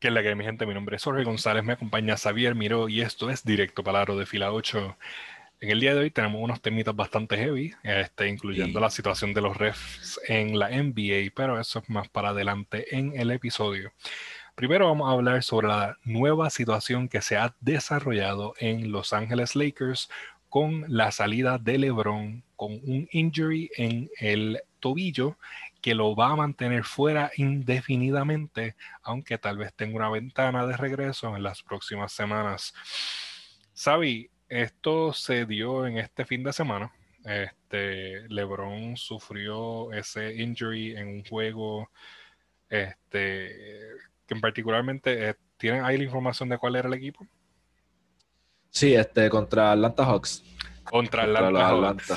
Que es la que mi gente, mi nombre es Jorge González, me acompaña Xavier Miró y esto es Directo Palaro de Fila 8. En el día de hoy tenemos unos temitas bastante heavy, este, incluyendo la situación de los refs en la NBA, pero eso es más para adelante en el episodio. Primero vamos a hablar sobre la nueva situación que se ha desarrollado en Los Ángeles Lakers con la salida de LeBron con un injury en el tobillo que lo va a mantener fuera indefinidamente, aunque tal vez tenga una ventana de regreso en las próximas semanas. Sabi, esto se dio en este fin de semana. Este, LeBron sufrió ese injury en un juego este, que particularmente eh, ¿tienen ahí la información de cuál era el equipo? Sí, este, contra Atlanta Hawks. Contra, Atlanta Hawks.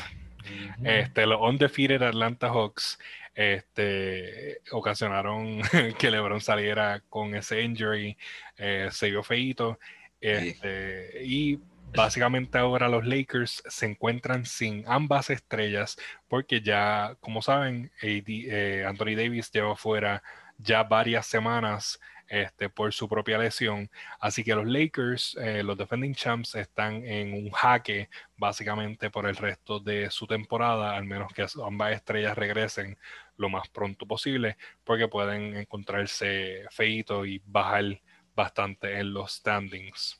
Este, los undefeated Atlanta Hawks este, ocasionaron que LeBron saliera con ese injury, eh, se vio feito. Este, y básicamente ahora los Lakers se encuentran sin ambas estrellas porque ya, como saben, eh, Anthony Davis lleva fuera ya varias semanas este, por su propia lesión. Así que los Lakers, eh, los defending champs, están en un jaque básicamente por el resto de su temporada, al menos que ambas estrellas regresen lo más pronto posible, porque pueden encontrarse feitos y bajar bastante en los standings.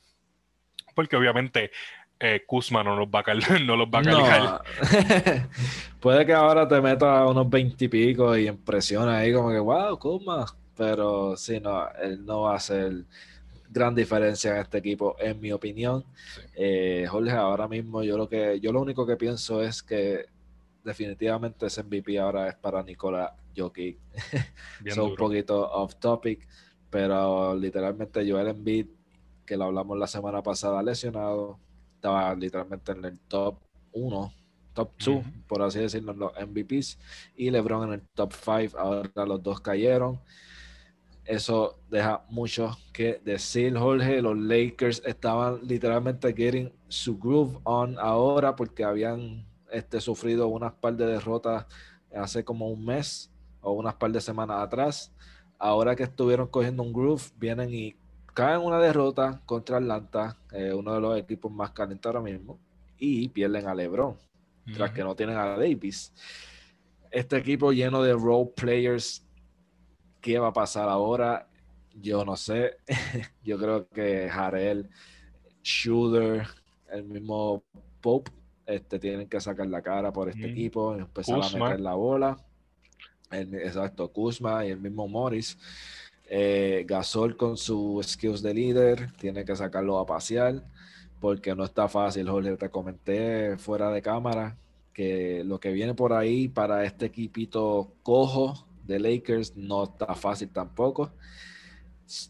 Porque obviamente eh, Kuzma no los va a, no los va a Puede que ahora te meta unos 20 y pico y impresiona ahí como que, wow, Kuzma. Pero sí, no, él no va a gran diferencia en este equipo, en mi opinión. Eh, Jorge, ahora mismo yo lo que yo lo único que pienso es que definitivamente ese MVP ahora es para Nicola Jokic. Son un poquito off topic, pero literalmente Joel Embiid, que lo hablamos la semana pasada, lesionado, estaba literalmente en el top 1, top 2, por así decirlo, en los MVPs, y LeBron en el top 5. Ahora los dos cayeron. Eso deja mucho que decir, Jorge. Los Lakers estaban literalmente getting su groove on ahora porque habían este, sufrido unas par de derrotas hace como un mes o unas par de semanas atrás. Ahora que estuvieron cogiendo un groove, vienen y caen una derrota contra Atlanta, eh, uno de los equipos más calientes ahora mismo, y pierden a LeBron, tras que no tienen a Davis. Este equipo lleno de role players ¿Qué va a pasar ahora? Yo no sé. Yo creo que Jarel, Shooter, el mismo Pope, este, tienen que sacar la cara por este equipo, empezar a meter la bola. exacto, Kuzma y el mismo Morris. Eh, Gasol con su skills de líder, tiene que sacarlo a pasear porque no está fácil, Jorge. Te comenté fuera de cámara que lo que viene por ahí para este equipito cojo de Lakers no está fácil tampoco.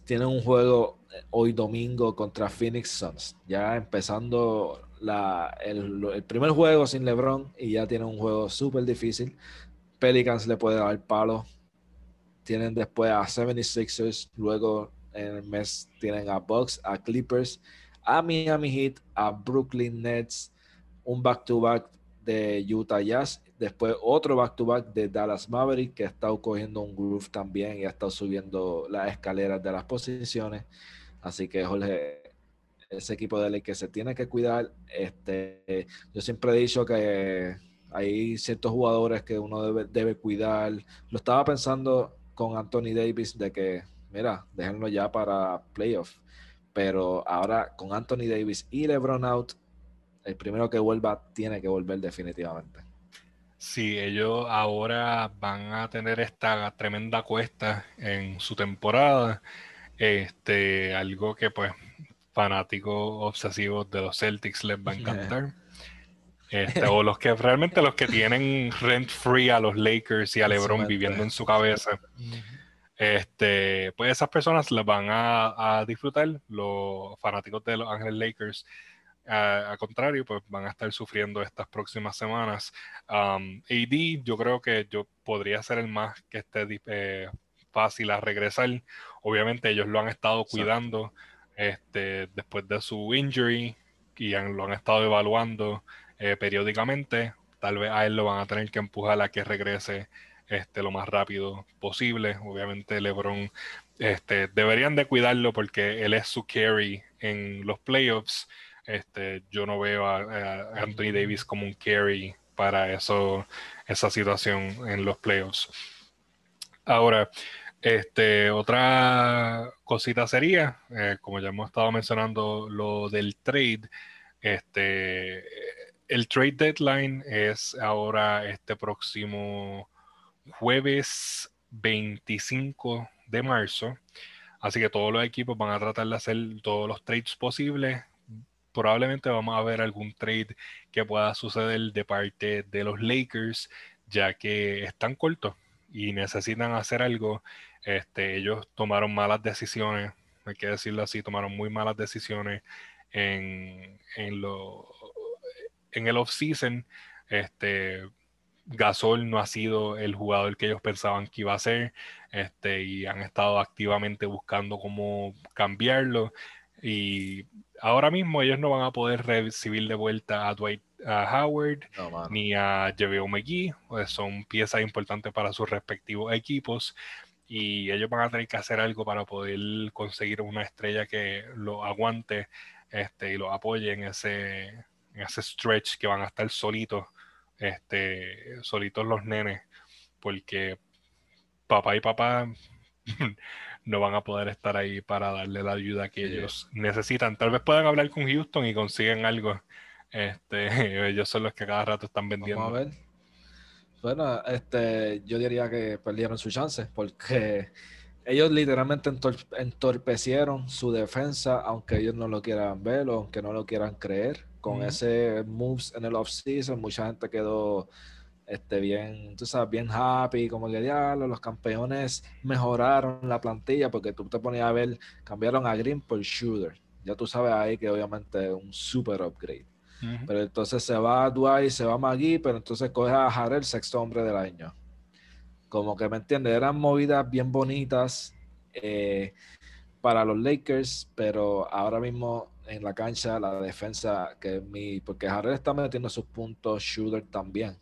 Tienen un juego eh, hoy domingo contra Phoenix Suns, ya empezando la, el, primer juego sin LeBron y ya tienen un juego súper difícil. Pelicans le puede dar palo. Tienen después a 76ers, luego en el mes tienen a Bucks, a Clippers, a Miami Heat, a Brooklyn Nets, un back-to-back de Utah Jazz Después otro back-to-back de Dallas Maverick que ha estado cogiendo un groove también y ha estado subiendo las escaleras de las posiciones. Así que Jorge, ese equipo de ley que se tiene que cuidar. Este, yo siempre he dicho que hay ciertos jugadores que uno debe, debe cuidar. Lo estaba pensando con Anthony Davis de que, mira, déjenlo ya para playoff. Pero ahora con Anthony Davis y LeBron out, el primero que vuelva tiene que volver definitivamente. Sí, ellos ahora van a tener esta tremenda cuesta en su temporada. Este, algo que pues fanáticos obsesivos de los Celtics les va a encantar. Este, o los que realmente los que tienen rent free a los Lakers y a LeBron viviendo en su cabeza. Este, pues esas personas las van a, a disfrutar, los fanáticos de los Ángeles Lakers al contrario, pues van a estar sufriendo estas próximas semanas. Um, AD, yo creo que yo podría ser el más que esté eh, fácil a regresar. Obviamente ellos lo han estado cuidando este, después de su injury y lo han estado evaluando eh, periódicamente. Tal vez a él lo van a tener que empujar a que regrese este, lo más rápido posible. Obviamente LeBron este, deberían de cuidarlo porque él es su carry en los playoffs. Este, yo no veo a, Anthony Davis como un carry para eso, esa situación en los playoffs. Ahora, este, otra cosita sería, eh, como ya hemos estado mencionando, lo del trade. Este, el trade deadline es ahora este próximo jueves 25 de marzo. Así que todos los equipos van a tratar de hacer todos los trades posibles. Probablemente vamos a ver algún trade que pueda suceder de parte de los Lakers, ya que están cortos y necesitan hacer algo. Este, ellos tomaron malas decisiones, hay que decirlo así, tomaron muy malas decisiones en, en, lo, en el off-season. Este, Gasol no ha sido el jugador que ellos pensaban que iba a ser este, y han estado activamente buscando cómo cambiarlo. Y ahora mismo ellos no van a poder recibir de vuelta a Dwight Howard ni a JaVale McGee, pues son piezas importantes para sus respectivos equipos y ellos van a tener que hacer algo para poder conseguir una estrella que lo aguante este, y lo apoye en ese, en ese stretch que van a estar solitos este, solitos los nenes, porque papá y papá no van a poder estar ahí para darle la ayuda que ellos necesitan. Tal vez puedan hablar con Houston y consiguen algo. Este, ellos son los que cada rato están vendiendo. Vamos a ver. Bueno, este, yo diría que perdieron su chance porque ellos literalmente entorpecieron su defensa, aunque ellos no lo quieran ver o aunque no lo quieran creer con ese moves en el offseason, mucha gente quedó este, bien, tú sabes, bien happy, como que diablo, los campeones mejoraron la plantilla porque tú te ponías a ver, cambiaron a Green por Shooter. Ya tú sabes ahí que obviamente es un super upgrade. Pero entonces se va a Dwight, se va a Magui, pero entonces coge a Harrell, sexto hombre del año. Como que me entiendes, eran movidas bien bonitas eh, para los Lakers, pero ahora mismo en la cancha, la defensa, que mi, porque Harrell está metiendo sus puntos shooter también,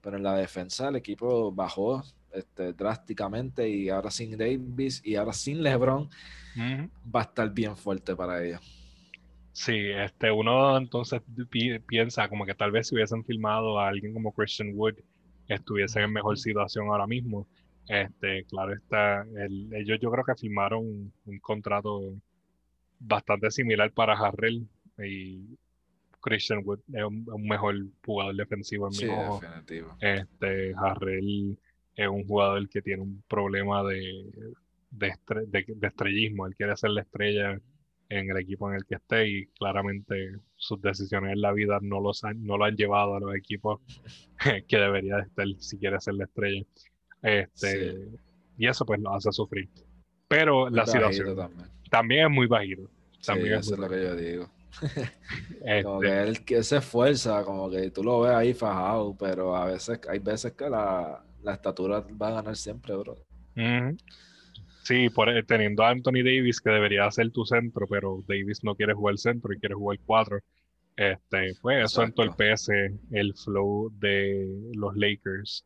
pero en la defensa el equipo bajó este, drásticamente y ahora sin Davis y ahora sin LeBron va a estar bien fuerte para ellos. Sí, este, uno entonces piensa como que tal vez si hubiesen filmado a alguien como Christian Wood estuviesen en mejor situación ahora mismo. Este, claro está, ellos yo creo que firmaron un contrato bastante similar para Harrell y Christian Wood es un, mejor jugador defensivo en mi ojo. Este, Harrell es un jugador que tiene un problema de, de, estrellismo. Él quiere ser la estrella en el equipo en el que esté y claramente sus decisiones en la vida no, los han, no lo han llevado a los equipos que debería estar si quiere ser la estrella. Este, Y eso pues lo hace sufrir. Pero la situación también es muy bajito. También eso es lo que yo digo. Como que él que se esfuerza, como que tú lo ves ahí fajado, pero a veces hay veces que la, estatura va a ganar siempre, bro. Sí, por, eh, teniendo a Anthony Davis, que debería ser tu centro, pero Davis no quiere jugar centro y quiere jugar 4. Este, pues eso entorpece el flow de los Lakers,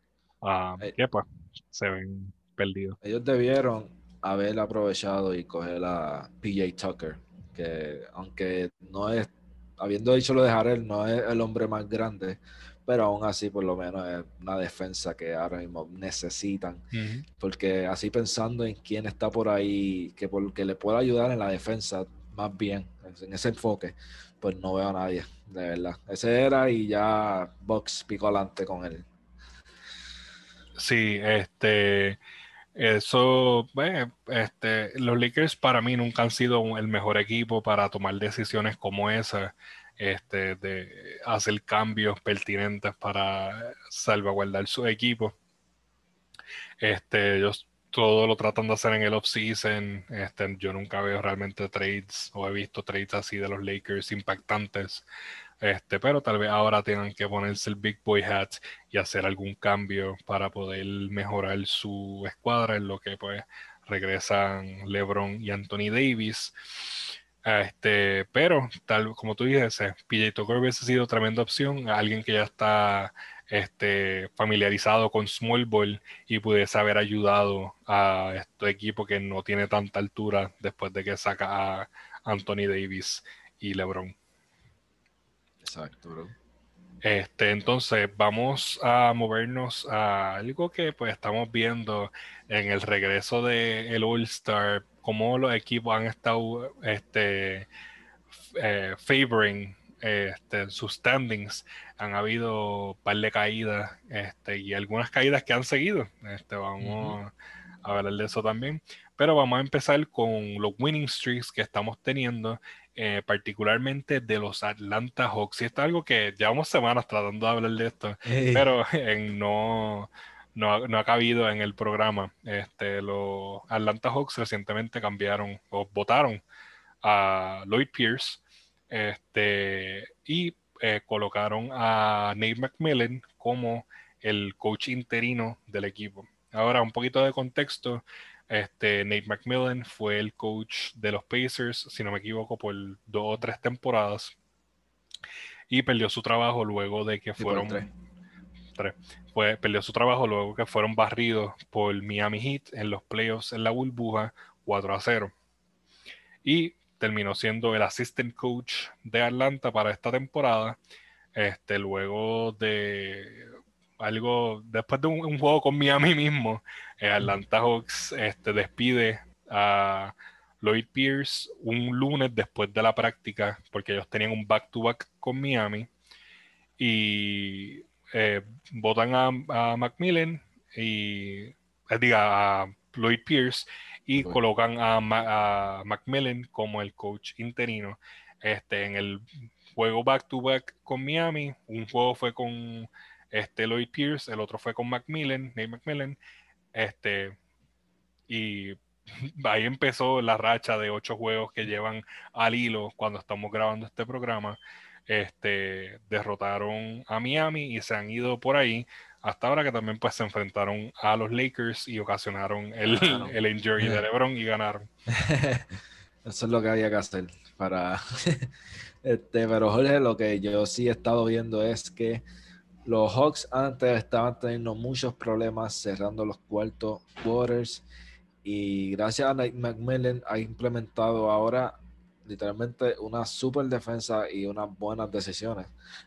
eh, que pues se ven perdidos. Ellos debieron haber aprovechado y coger a PJ Tucker, que aunque no es, habiendo dicho lo de Harrell, no es el hombre más grande, pero aún así por lo menos es una defensa que ahora mismo necesitan, porque así pensando en quién está por ahí, que, por, que le pueda ayudar en la defensa más bien, en ese enfoque, pues no veo a nadie, de verdad. Ese era y ya Box picó adelante con él. Sí, este eso, bueno, este, los Lakers para mí nunca han sido el mejor equipo para tomar decisiones como esa, este, de hacer cambios pertinentes para salvaguardar su equipo. Este, ellos todo lo tratan de hacer en el off-season. Este, yo nunca veo realmente trades o he visto trades así de los Lakers impactantes. Este, pero tal vez ahora tengan que ponerse el Big Boy Hat y hacer algún cambio para poder mejorar su escuadra, en lo que pues regresan LeBron y Anthony Davis. Este, pero tal como tú dices, PJ Tucker hubiese sido tremenda opción, alguien que ya está este, familiarizado con small ball y pudiese haber ayudado a este equipo que no tiene tanta altura después de que saca a Anthony Davis y LeBron. Exacto, bro. Este, entonces vamos a movernos a algo que pues estamos viendo en el regreso del All Star, cómo los equipos han estado este, eh, favoring este, sus standings. Han habido un par de caídas este, y algunas caídas que han seguido. Este, vamos a hablar de eso también. Pero vamos a empezar con los winning streaks que estamos teniendo eh, particularmente de los Atlanta Hawks. Y esto es algo que llevamos semanas tratando de hablar de esto, pero no, no, ha cabido en el programa. Este, los Atlanta Hawks recientemente cambiaron o votaron a Lloyd Pierce este, y eh, colocaron a Nate McMillan como el coach interino del equipo. Ahora, un poquito de contexto. Este, Nate McMillan fue el coach de los Pacers, si no me equivoco, por dos o tres temporadas. Y perdió su trabajo luego de que fueron. Tres. Fue, perdió su trabajo luego que fueron barridos por Miami Heat en los playoffs en la burbuja 4 a 0. Y terminó siendo el assistant coach de Atlanta para esta temporada. Este, luego de algo, después de un, juego con Miami mismo, eh, Atlanta Hawks este, despide a Lloyd Pierce un lunes después de la práctica, porque ellos tenían un back-to-back con Miami, y eh, votan a, Macmillan y eh, diga a Lloyd Pierce y colocan a, a, Macmillan como el coach interino. Este, en el juego back to back con Miami, un juego fue con este Lloyd Pierce, el otro fue con Macmillan, Nate Macmillan, este, y ahí empezó la racha de ocho juegos que llevan al hilo cuando estamos grabando este programa. Este, derrotaron a Miami y se han ido por ahí hasta ahora que también pues se enfrentaron a los Lakers y ocasionaron el, el injury de LeBron y ganaron. Eso es lo que había que hacer para este, pero Jorge, lo que yo sí he estado viendo es que los Hawks antes estaban teniendo muchos problemas cerrando los cuartos quarters y gracias a Nate McMillan ha implementado ahora literalmente una super defensa y unas buenas decisiones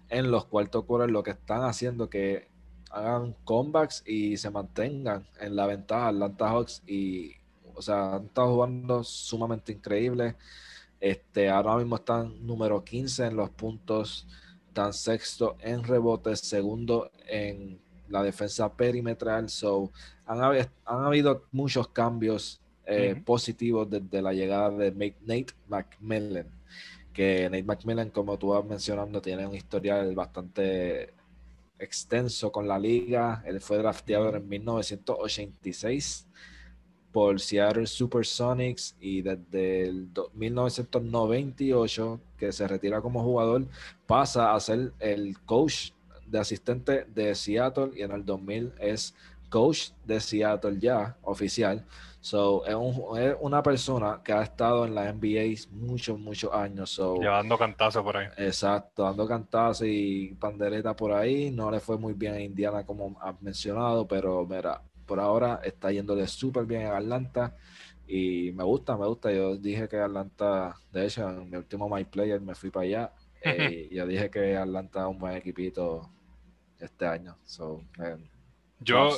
en los cuartos quarters, lo que están haciendo que hagan comebacks y se mantengan en la ventaja Atlanta Hawks y o sea, han estado jugando sumamente increíble. Este, ahora mismo están número 15 en los puntos están sexto en rebotes, segundo en la defensa perimetral. So, han, han habido muchos cambios eh, positivos desde la llegada de Nate McMillan. Que Nate McMillan, como tú vas mencionando, tiene un historial bastante extenso con la liga. Él fue drafteado en 1986 por Seattle Supersonics y desde el 1998 que se retira como jugador pasa a ser el coach de asistente de Seattle y en el 2000 es coach de Seattle ya oficial. So, es, una persona que ha estado en la NBA muchos, muchos años. So, Llevando cantazos por ahí. Exacto, dando cantazos y pandereta por ahí. No le fue muy bien a Indiana, como has mencionado, pero mira, por ahora está yéndole súper bien en Atlanta y me gusta, me gusta. Yo dije que Atlanta, de hecho, en mi último My Player me fui para allá eh, y yo dije que Atlanta es un buen equipito este año. So, yo,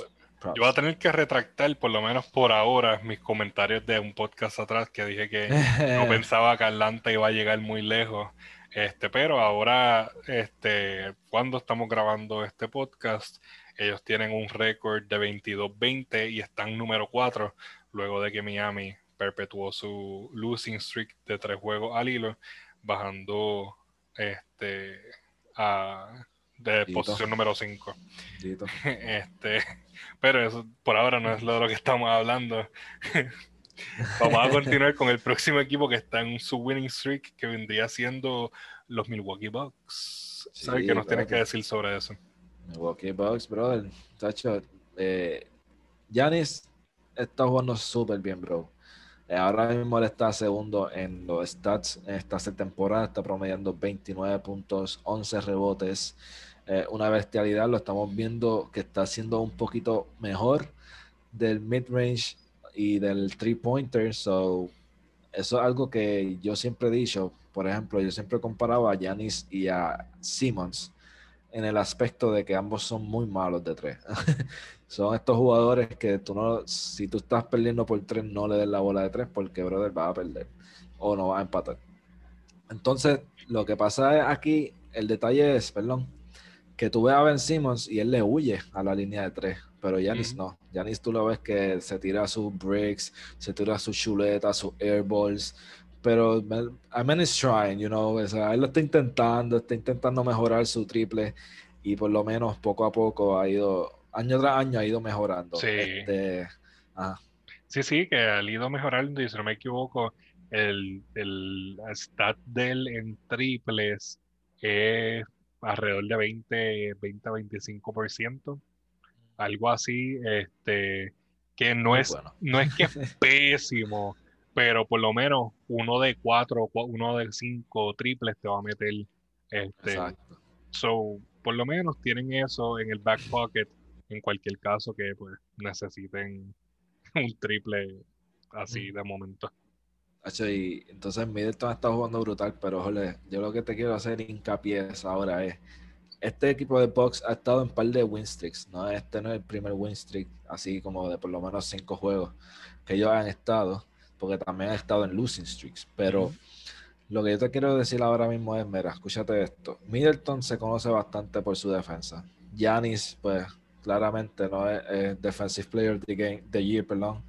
yo voy a tener que retractar, por lo menos por ahora, mis comentarios de un podcast atrás que dije que no pensaba que Atlanta iba a llegar muy lejos. Este, pero ahora, este, cuando estamos grabando este podcast, ellos tienen un récord de 22-20 y están número 4 luego de que Miami perpetuó su losing streak de tres juegos al hilo, bajando este a de posición número 5. Este, pero eso por ahora no es lo de lo que estamos hablando. Vamos a continuar con el próximo equipo que está en su winning streak, que vendría siendo los Milwaukee Bucks. ¿Sabes qué nos tienes que decir sobre eso? Milwaukee Bucks, brother. Tacho, eh, Giannis está jugando súper bien, bro. Eh, ahora mismo él está segundo en los stats en esta temporada. Está promediando 29 puntos, 11 rebotes. eh, una bestialidad. Lo estamos viendo que está haciendo un poquito mejor del mid-range y del three-pointer. So, eso es algo que yo siempre he dicho. Por ejemplo, yo siempre comparaba a Giannis y a Simmons en el aspecto de que ambos son muy malos de tres. son estos jugadores que tú no, si tú estás perdiendo por tres, no le des la bola de tres porque, brother, va a perder o no va a empatar. Entonces, lo que pasa aquí, el detalle es, perdón, que tú ves a Ben Simmons y él le huye a la línea de tres, pero Yanis no. Yanis tú lo ves que se tira sus breaks, se tira sus chuletas, sus airballs, pero I mean, is trying, you know, o sea, él lo está intentando, está intentando mejorar su triple y por lo menos poco a poco ha ido, año tras año ha ido mejorando. Sí. Este, sí, sí, que ha ido mejorando y si no me equivoco, el, el stat de él en triples es alrededor de 20, 20 25%, algo así, este, que no es, no es que es pésimo, pero por lo menos uno de cuatro, uno de cinco triples te va a meter. Este, Exacto. So, por lo menos tienen eso en el back pocket en cualquier caso que pues necesiten un triple así de momento. Y entonces Middleton está jugando brutal, pero jole, yo lo que te quiero hacer hincapié ahora es, este equipo de Box ha estado en par de win streaks, ¿no? Este no es el primer win streak, así como de por lo menos cinco juegos que ellos han estado, porque también han estado en losing streaks, pero lo que yo te quiero decir ahora mismo es, mira, escúchate esto, Middleton se conoce bastante por su defensa, Giannis, pues claramente no es, Defensive Player the, game, the Year, perdón,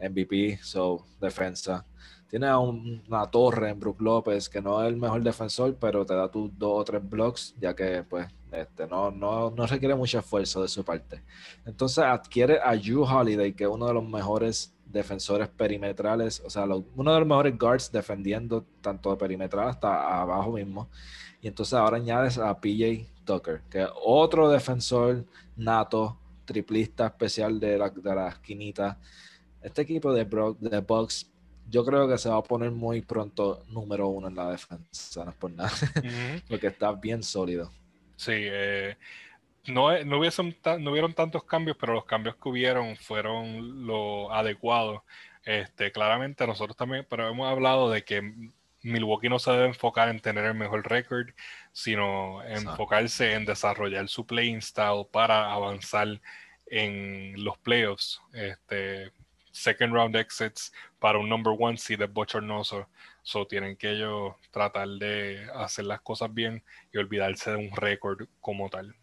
MVP, so defensa. Tiene a una torre en Brook López que no es el mejor defensor, pero te da tus dos o tres blocks, ya que pues este, no, no, no requiere mucho esfuerzo de su parte. Entonces adquiere a Drew Holiday, que es uno de los mejores defensores perimetrales, o sea, uno de los mejores guards defendiendo tanto de perimetral hasta abajo mismo. Y entonces ahora añades a PJ Tucker, que es otro defensor nato, triplista especial de la, de la esquinita. Este equipo de, de Bucks yo creo que se va a poner muy pronto número uno en la defensa, no es por nada, porque está bien sólido. Sí, eh, no, no, no hubieron tantos cambios, pero los cambios que hubieron fueron lo adecuado. Este, claramente nosotros también, pero hemos hablado de que Milwaukee no se debe enfocar en tener el mejor récord, sino enfocarse en desarrollar su playing style para avanzar en los playoffs. Este, second round exits para un number one seed es bochornoso. So tienen que ellos tratar de hacer las cosas bien y olvidarse de un récord como tal.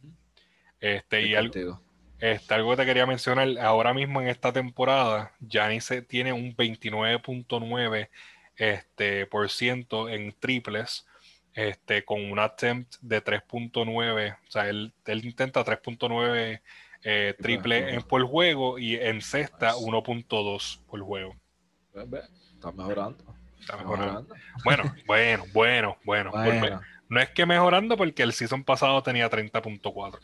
Este, y algo, este, algo que te quería mencionar, ahora mismo en esta temporada, Giannis tiene un 29.9 este, por ciento en triples, este, con un attempt de 3.9, o sea, él, él intenta 3.9 eh, triple en, por juego y en cesta 1.2 por juego. Está mejorando. Está mejorando. Bueno, bueno, bueno, bueno. No es que mejorando porque el season pasado tenía 30.4.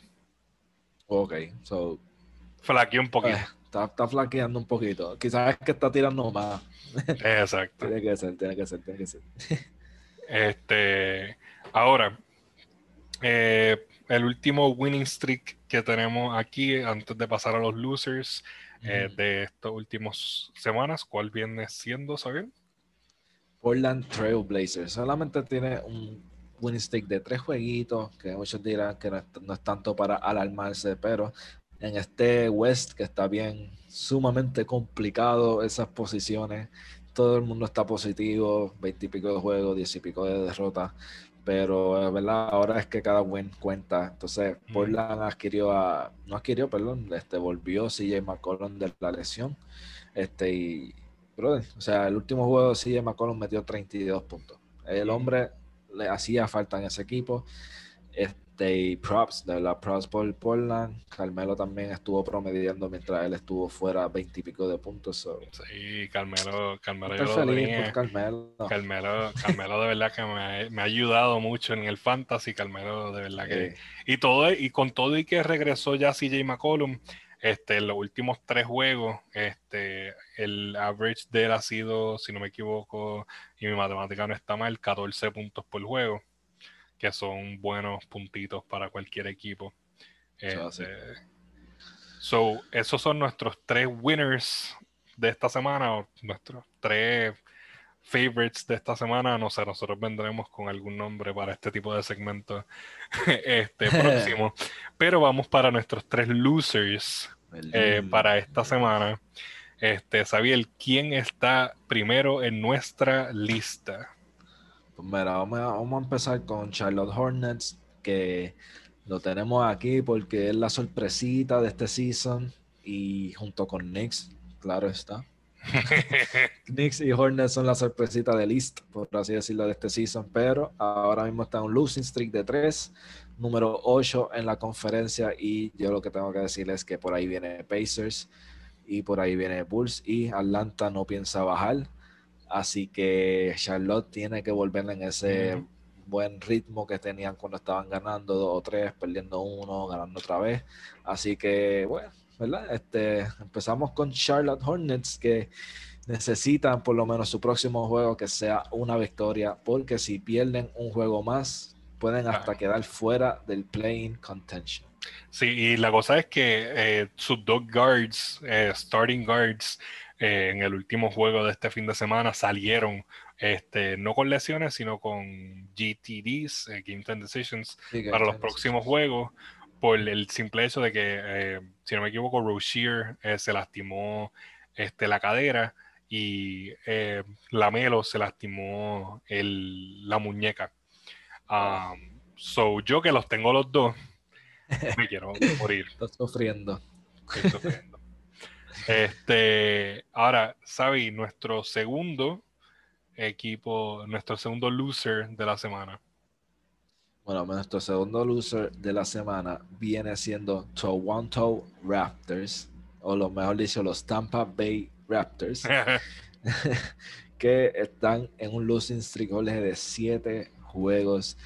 Ok, so. Flaqueó un poquito. Eh, está, está, flaqueando un poquito. Quizás es que está tirando más. Exacto. tiene que ser, tiene que ser, tiene que ser. este. Ahora, eh, el último winning streak que tenemos aquí antes de pasar a los losers eh, de estas últimas semanas, ¿cuál viene siendo, saben? Portland Trailblazers. Solamente tiene un winning streak de tres jueguitos, que muchos dirán que no es, tanto para alarmarse, pero en este West que está bien sumamente complicado esas posiciones, todo el mundo está positivo, 20 y pico de juegos, 10 y pico de derrotas pero eh, ¿verdad? ahora es que cada win cuenta. Entonces, Portland adquirió a, no adquirió, perdón, este, volvió CJ McCollum de la lesión. Este, y, brother, o sea, el último juego CJ McCollum metió 32 puntos. El hombre le hacía falta en ese equipo. Este, y props, de la props por Portland. Carmelo también estuvo promediando mientras él estuvo fuera 20 y pico de puntos. Sí, Carmelo, Carmelo, yo lo Carmelo. Carmelo. Carmelo, de verdad que me ha, ayudado mucho en el fantasy. Carmelo, de verdad que. Y todo, y con todo y que regresó ya CJ McCollum, este, en los últimos tres juegos, este, el average de él ha sido, si no me equivoco, y mi matemática no está mal, 14 puntos por juego que son buenos puntitos para cualquier equipo. Este, so, esos son nuestros tres winners de esta semana, o nuestros tres favorites de esta semana. No sé, nosotros vendremos con algún nombre para este tipo de segmento este próximo. Pero vamos para nuestros tres losers eh, para esta semana. Este, Sabiel, ¿quién está primero en nuestra lista? Pues mira, vamos a, empezar con Charlotte Hornets, que lo tenemos aquí porque es la sorpresita de este season y junto con Knicks, claro está. Knicks y Hornets son la sorpresita de list, por así decirlo, de este season, pero ahora mismo está un losing streak de 3, número 8 en la conferencia y yo lo que tengo que decirles es que por ahí viene Pacers y por ahí viene Bulls y Atlanta no piensa bajar. Así que Charlotte tiene que volver en ese buen ritmo que tenían cuando estaban ganando dos o tres, perdiendo uno, ganando otra vez. Así que, bueno, ¿verdad? Este, empezamos con Charlotte Hornets que necesitan por lo menos su próximo juego que sea una victoria, porque si pierden un juego más, pueden hasta quedar fuera del playing contention. Sí, y la cosa es que eh, sus dos guards, eh, starting guards, eh, en el último juego de este fin de semana salieron este, no con lesiones, sino con GTDs, Game Time Decisions, para los próximos juegos, por el simple hecho de que, si no me equivoco, Rozier se lastimó este, la cadera y Lamelo se lastimó el, la muñeca. Um, so, yo que los tengo los dos, me quiero morir. Estás sufriendo. Este, ahora, Sabi, nuestro segundo equipo, nuestro segundo loser de la semana. Bueno, nuestro segundo loser de la semana viene siendo Toronto Raptors, o lo mejor dicho, los Tampa Bay Raptors, que están en un losing streak de siete juegos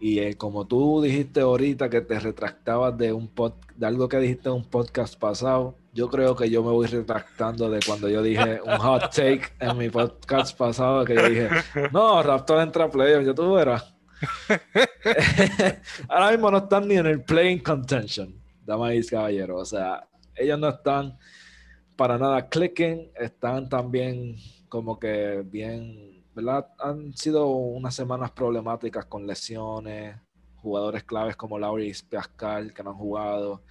y eh, como tú dijiste ahorita que te retractabas de un pod, de algo que dijiste en un podcast pasado, yo creo que yo me voy retractando de cuando yo dije un hot take en mi podcast pasado que yo dije, no, Raptor entra a playoffs, yo tú verás. Ahora mismo no están ni en el playing contention, damas y caballeros. O sea, ellos no están para nada clicking, están también como que bien han sido unas semanas problemáticas con lesiones, jugadores claves como Lauri Pascal que no han jugado.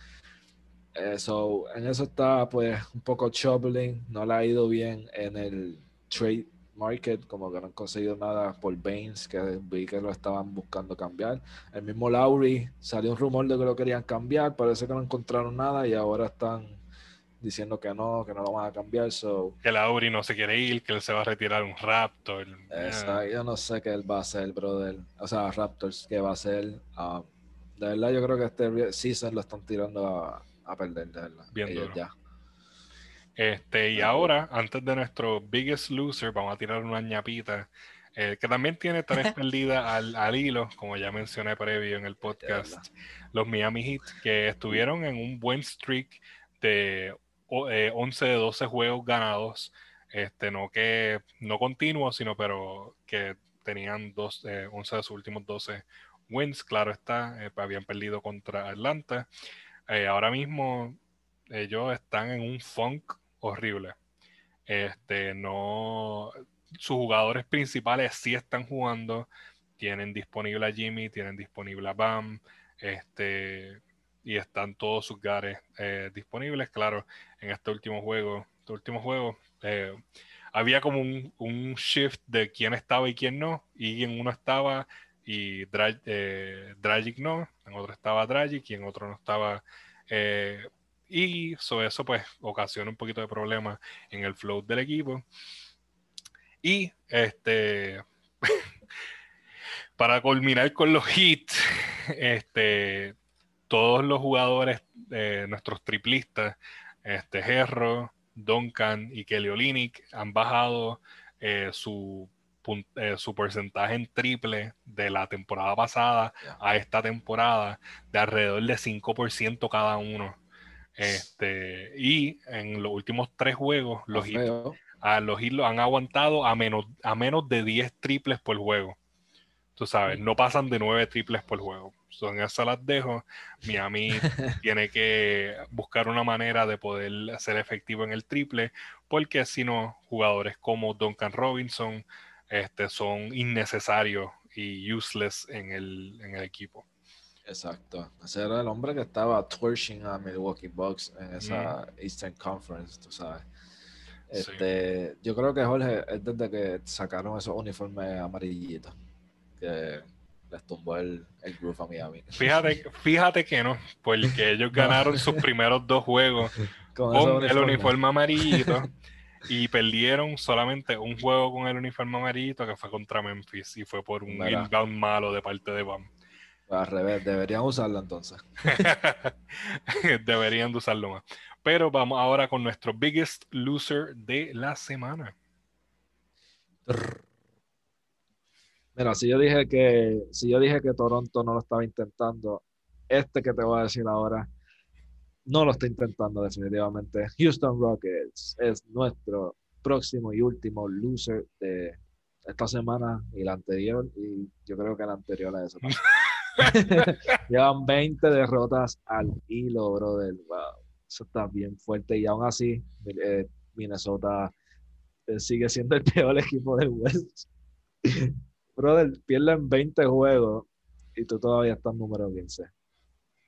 Eso, en eso está pues un poco troubling, no le ha ido bien en el trade market, como que no han conseguido nada por Baines, que vi que lo estaban buscando cambiar. El mismo Lauri salió un rumor de que lo querían cambiar, parece que no encontraron nada y ahora están diciendo que no, que no lo van a cambiar. So. Que Lauri no se quiere ir, que él se va a retirar un Raptor. yo no sé qué él va a hacer, brother. O sea, Raptors, qué va a hacer. Um, de verdad, yo creo que este season lo están tirando a, a perder, de verdad. Bien ya. Este, y ahora, antes de nuestro biggest loser, vamos a tirar una ñapita. Eh, que también tiene tres perdidas al, al, hilo, como ya mencioné previo en el podcast, los Miami Heat, que estuvieron en un buen streak de 11 eh, de 12 juegos ganados, este, no que no continuos, sino pero que tenían dos, 11 eh, de sus últimos 12 wins, claro está, eh, habían perdido contra Atlanta. ahora mismo ellos están en un funk horrible. Este, no, sus jugadores principales sí están jugando, tienen disponible a Jimmy, tienen disponible a Bam, este, y están todos sus gares eh, disponibles. Claro, en este último juego, este último juego, eh, había como un, shift de quién estaba y quién no, y en uno estaba y eh, Dragic no, en otro estaba Dragic y en otro no estaba. Y sobre eso pues ocasiona un poquito de problema en el flow del equipo. Y este para culminar con los hits, este todos los jugadores, eh, nuestros triplistas, este Herro, Duncan y Kelly Olinick han bajado eh, su, eh, su porcentaje en triple de la temporada pasada a esta temporada de alrededor de 5% cada uno. Este, y en los últimos tres juegos, los a los han aguantado a menos, a menos de 10 triples por juego. tú sabes, no pasan de nueve triples por juego. Son esas las dejo. Miami tiene que buscar una manera de poder ser efectivo en el triple, porque si no, jugadores como Duncan Robinson este, son innecesarios y useless en el, en el equipo. Exacto. Ese era el hombre que estaba torching a Milwaukee Bucks en esa Eastern Conference, tú sabes. Este, Yo creo que Jorge es desde que sacaron esos uniformes amarillitos que les tumbó el, el groove a Miami. Fíjate, fíjate que no, porque ellos ganaron sus primeros dos juegos con, el uniforme amarillito y perdieron solamente un juego con el uniforme amarillito que fue contra Memphis y fue por un inbound malo de parte de Bam. Al revés, deberían usarlo entonces. deberían de usarlo más. Pero vamos ahora con nuestro biggest loser de la semana. Mira, si yo dije que si yo dije que Toronto no lo estaba intentando, este que te voy a decir ahora no lo está intentando definitivamente. Houston Rockets es nuestro próximo y último loser de esta semana y la anterior y yo creo que la anterior a eso. Llevan 20 derrotas al hilo, brother. Wow, eso está bien fuerte. Y aún así, eh, Minnesota eh, sigue siendo el peor equipo del West. brother, pierden 20 juegos y tú todavía estás número 15.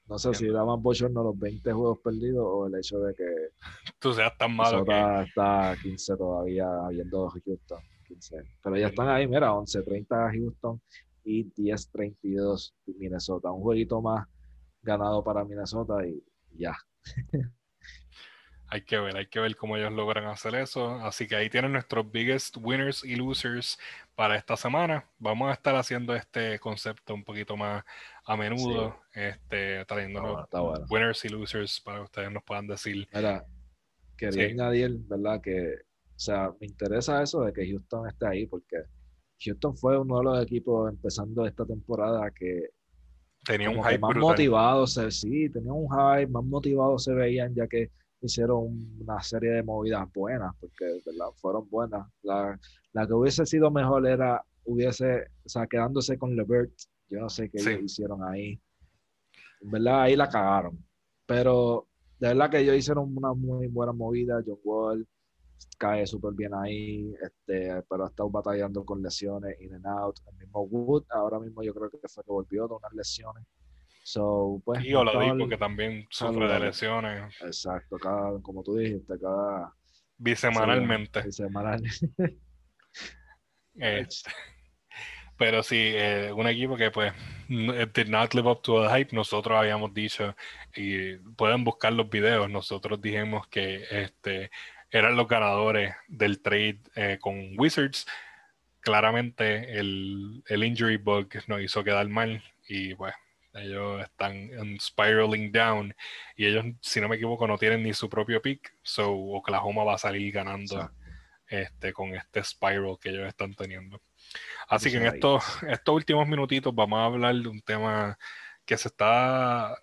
No sé si da más bochorno los 20 juegos perdidos o el hecho de que tú seas tan malo. Minnesota está 15 todavía habiendo Houston. 15. Pero ya están ahí, mira, 11-30 Houston y 10-32 Minnesota. Un jueguito más ganado para Minnesota y ya. hay que ver, hay que ver cómo ellos logran hacer eso. Así que ahí tienen nuestros biggest winners y losers para esta semana. Vamos a estar haciendo este concepto un poquito más a menudo, este, trayendo winners y losers para que ustedes nos puedan decir. Mira, quería añadir, ¿verdad? Que, o sea, me interesa eso de que Houston esté ahí porque Houston fue uno de los equipos empezando esta temporada que tenía un hype más motivado se, sí, tenía un hype, más motivado se veían ya que hicieron una serie de movidas buenas, porque fueron buenas. La, la, que hubiese sido mejor era, hubiese, o sea, quedándose con Levert, yo no sé qué ellos hicieron ahí. En verdad, ahí la cagaron. Pero de verdad que ellos hicieron una muy buena movida. John Wall, cae súper bien ahí, este, pero ha estado batallando con lesiones in and out. El mismo Wood, ahora mismo yo creo que fue que volvió de unas lesiones. So, pues, y Oladipo, que también sufre de lesiones. Exacto, cada, como tú dijiste, cada... Bisemanalmente. Bisemanalmente. Este, pero sí, eh, un equipo que pues did not live up to the hype. Nosotros habíamos dicho, y pueden buscar los videos, nosotros dijimos que este eran los ganadores del trade eh, con Wizards. Claramente el, el, injury bug nos hizo quedar mal y pues ellos están spiraling down y ellos, si no me equivoco, no tienen ni su propio pick, so Oklahoma va a salir ganando este, con este spiral que ellos están teniendo. Así que en estos, estos últimos minutitos vamos a hablar de un tema que se está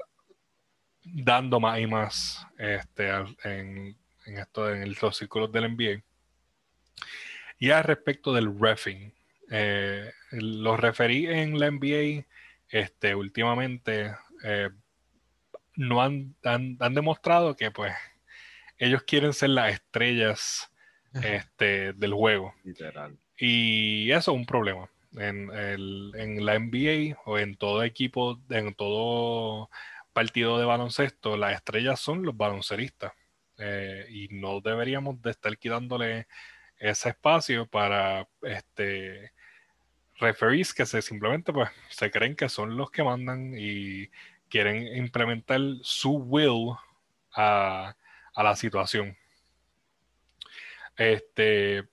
dando más y más este, en, en esto en los círculos del NBA. Y al respecto del refing, eh, los referí en la NBA este, últimamente eh, no han, han, demostrado que pues ellos quieren ser las estrellas este, del juego. Literal. Y eso es un problema. En, el, en, la NBA o en todo equipo, en todo partido de baloncesto, las estrellas son los balonceristas. Eh, y no deberíamos de estar quitándole ese espacio para este referees que se simplemente pues se creen que son los que mandan y quieren implementar su will a, la situación. Este,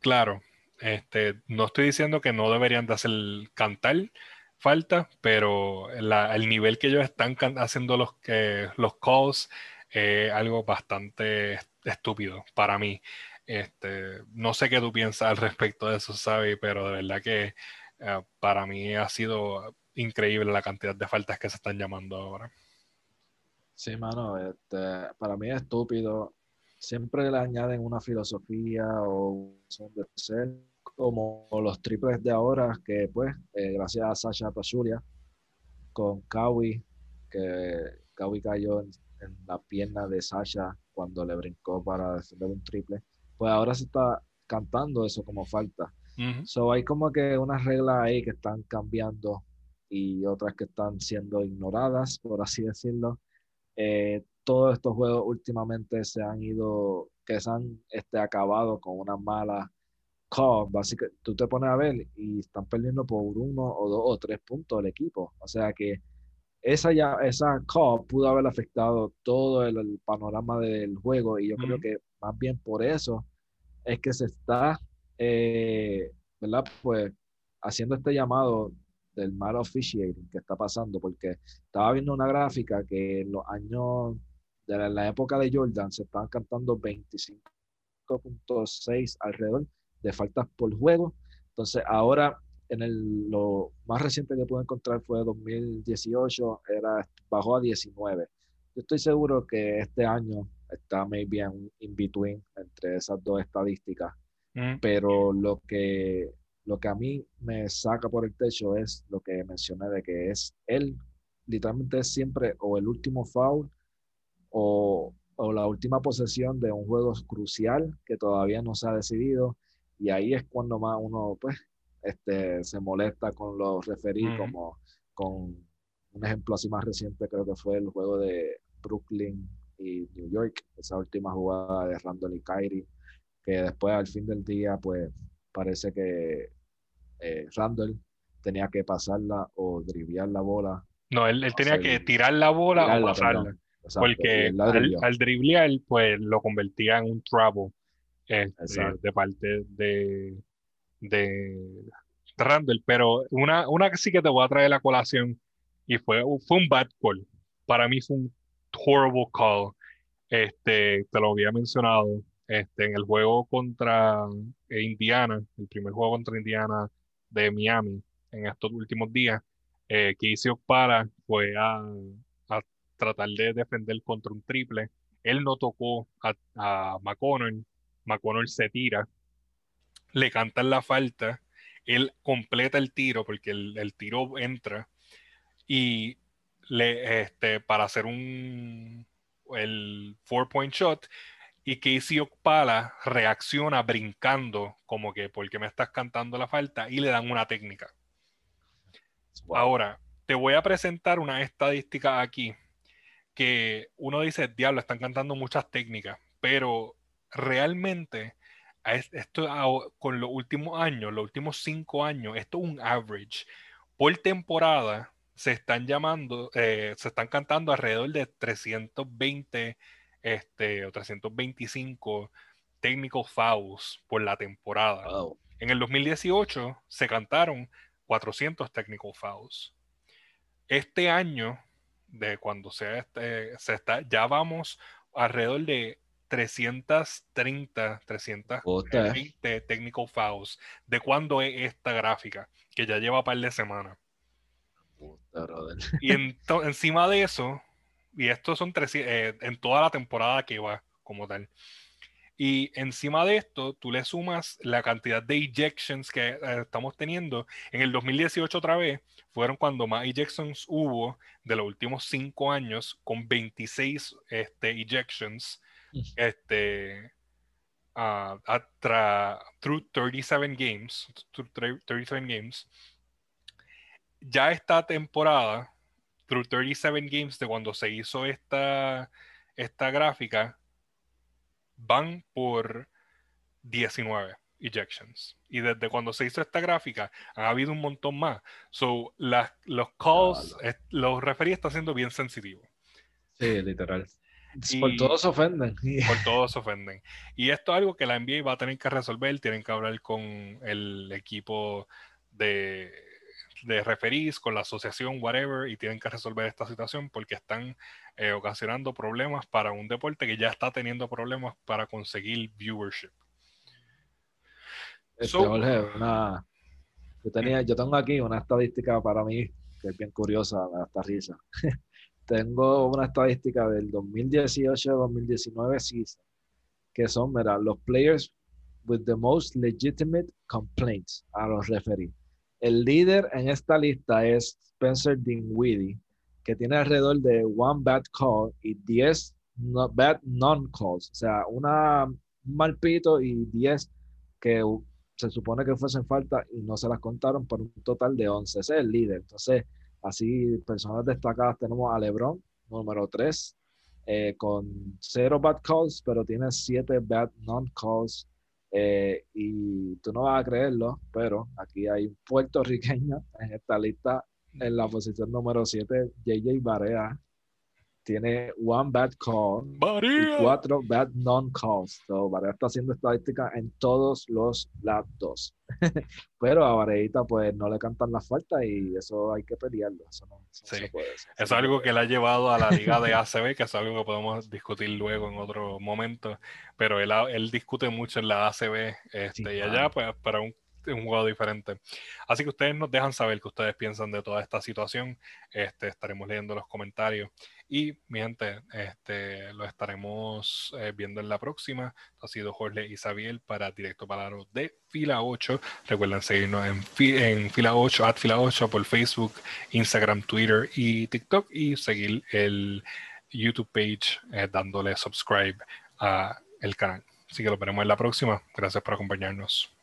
claro, este, no estoy diciendo que no deberían de hacer cantar falta, pero el nivel que ellos están haciendo los, que los calls es algo bastante estúpido para mí. Este, no sé qué tú piensas al respecto de eso, Sabi, pero de verdad que eh, para mí ha sido increíble la cantidad de faltas que se están llamando ahora. Sí, mano, este, para mí es estúpido. Siempre le añaden una filosofía o un de ser como los triples de ahora, que pues, eh, gracias a Sasha Pachulia, con Kawi, que Kawi cayó en, la pierna de Sasha cuando le brincó para defender un triple, pues ahora se está cantando eso como falta. So hay como que unas reglas ahí que están cambiando y otras que están siendo ignoradas, por así decirlo. Eh, todos estos juegos últimamente se han ido, que se han este, acabado con una mala call. Básicamente, tú te pones a ver y están perdiendo por uno o dos o tres puntos el equipo. O sea que esa, ya, esa call pudo haber afectado todo el, panorama del juego y yo creo que más bien por eso es que se está, eh, ¿verdad? Pues haciendo este llamado del mal officiating que está pasando, porque estaba viendo una gráfica que en los años de la, época de Jordan se estaban cantando 25.6 alrededor de faltas por juego. Entonces ahora en el, lo más reciente que pude encontrar fue 2018, era, bajó a 19. Yo estoy seguro que este año está maybe en in between entre esas dos estadísticas. Mm. Pero lo que, lo que a mí me saca por el techo es lo que mencioné de que es él, literalmente es siempre o el último foul o, o la última posesión de un juego crucial que todavía no se ha decidido. Y ahí es cuando más uno pues, este, se molesta con los referidos, como con un ejemplo así más reciente, creo que fue el juego de Brooklyn y New York, esa última jugada de Randall y Kyrie, que después al fin del día, pues parece que eh, Randall tenía que pasarla o driblear la bola. No, él, tenía que tirar la bola o pasarla. porque al, al, driblear, pues lo convertía en un trouble este, de parte de, de Randall. Pero una, una que sí que te voy a traer la colación y fue, fue un bad call. Para mí fue un horrible call. Este, te lo había mencionado. Este, en el juego contra Indiana, el primer juego contra Indiana de Miami en estos últimos días, eh, que hizo para fue a, tratar de defender contra un triple. Él no tocó a, a McConnell, McConnell se tira, le cantan la falta, él completa el tiro porque el, el tiro entra y le, este, para hacer un el four point shot y Casey Okpala reacciona brincando como que porque me estás cantando la falta y le dan una técnica. Ahora, te voy a presentar una estadística aquí que uno dice, diablo, están cantando muchas técnicas, pero realmente esto con los últimos años, los últimos cinco años, esto es un average. Por temporada se están llamando, eh, se están cantando alrededor de 320 este, o 325 technical fouls por la temporada. En el 2018 se cantaron 400 technical fouls. Este año, de cuando se, este, se está, ya vamos alrededor de 330, 320 technical fouls. ¿De cuándo es esta gráfica? Que ya lleva un par de semanas y encima de eso, y esto son tres, eh, en toda la temporada que va como tal. Y encima de esto, tú le sumas la cantidad de ejections que eh, estamos teniendo. En el 2018 otra vez, fueron cuando más ejections hubo de los últimos cinco años, con 26 este, ejections, este, uh, through 37 games, through 37 games ya esta temporada, through 37 games de cuando se hizo esta, esta gráfica, van por 19 ejections. Y desde cuando se hizo esta gráfica, ha habido un montón más. So, los calls, los referees están siendo bien sensitivos. Sí, literal. Por todos se ofenden. Por todos se ofenden. Y esto es algo que la NBA va a tener que resolver. Tienen que hablar con el equipo de de referís, con la asociación, whatever, y tienen que resolver esta situación porque están eh, ocasionando problemas para un deporte que ya está teniendo problemas para conseguir viewership. Este, yo, tenía, yo tengo aquí una estadística para mí que es bien curiosa, da risa. tengo una estadística del 2018-2019 que son, mira, los players with the most legitimate complaints a los referees. El líder en esta lista es Spencer Dinwiddie, que tiene alrededor de one bad call y 10 bad non-calls. O sea, una, un mal pito y 10 que se supone que fuesen falta y no se las contaron por un total de 11. Ese es el líder. Entonces, así, personas destacadas tenemos a LeBron, número 3, eh, con cero bad calls, pero tiene 7 bad non-calls. Eh, y tú no vas a creerlo, pero aquí hay un puertorriqueño en esta lista en la posición número 7, JJ Barea. Tiene one bad call y cuatro bad non-calls. So, Barea está haciendo estadística en todos los lados. Pero a Bareita pues no le cantan las faltas y eso hay que pelearlo. Eso no, se puede Es algo que le ha llevado a la liga de ACB, que es algo que podemos discutir luego en otro momento. Pero él, él discute mucho en la ACB este, y allá pues para un un juego diferente. Así que ustedes nos dejan saber qué ustedes piensan de toda esta situación. Este, estaremos leyendo los comentarios. Y mi gente, este, lo estaremos eh, viendo en la próxima. Ha sido Jorge Isabel para Directo Palaro de Fila 8. Recuerden seguirnos en, en Fila 8, at Fila 8 por Facebook, Instagram, Twitter y TikTok. Y seguir el YouTube page eh, dándole subscribe a el canal. Así que lo veremos en la próxima. Gracias por acompañarnos.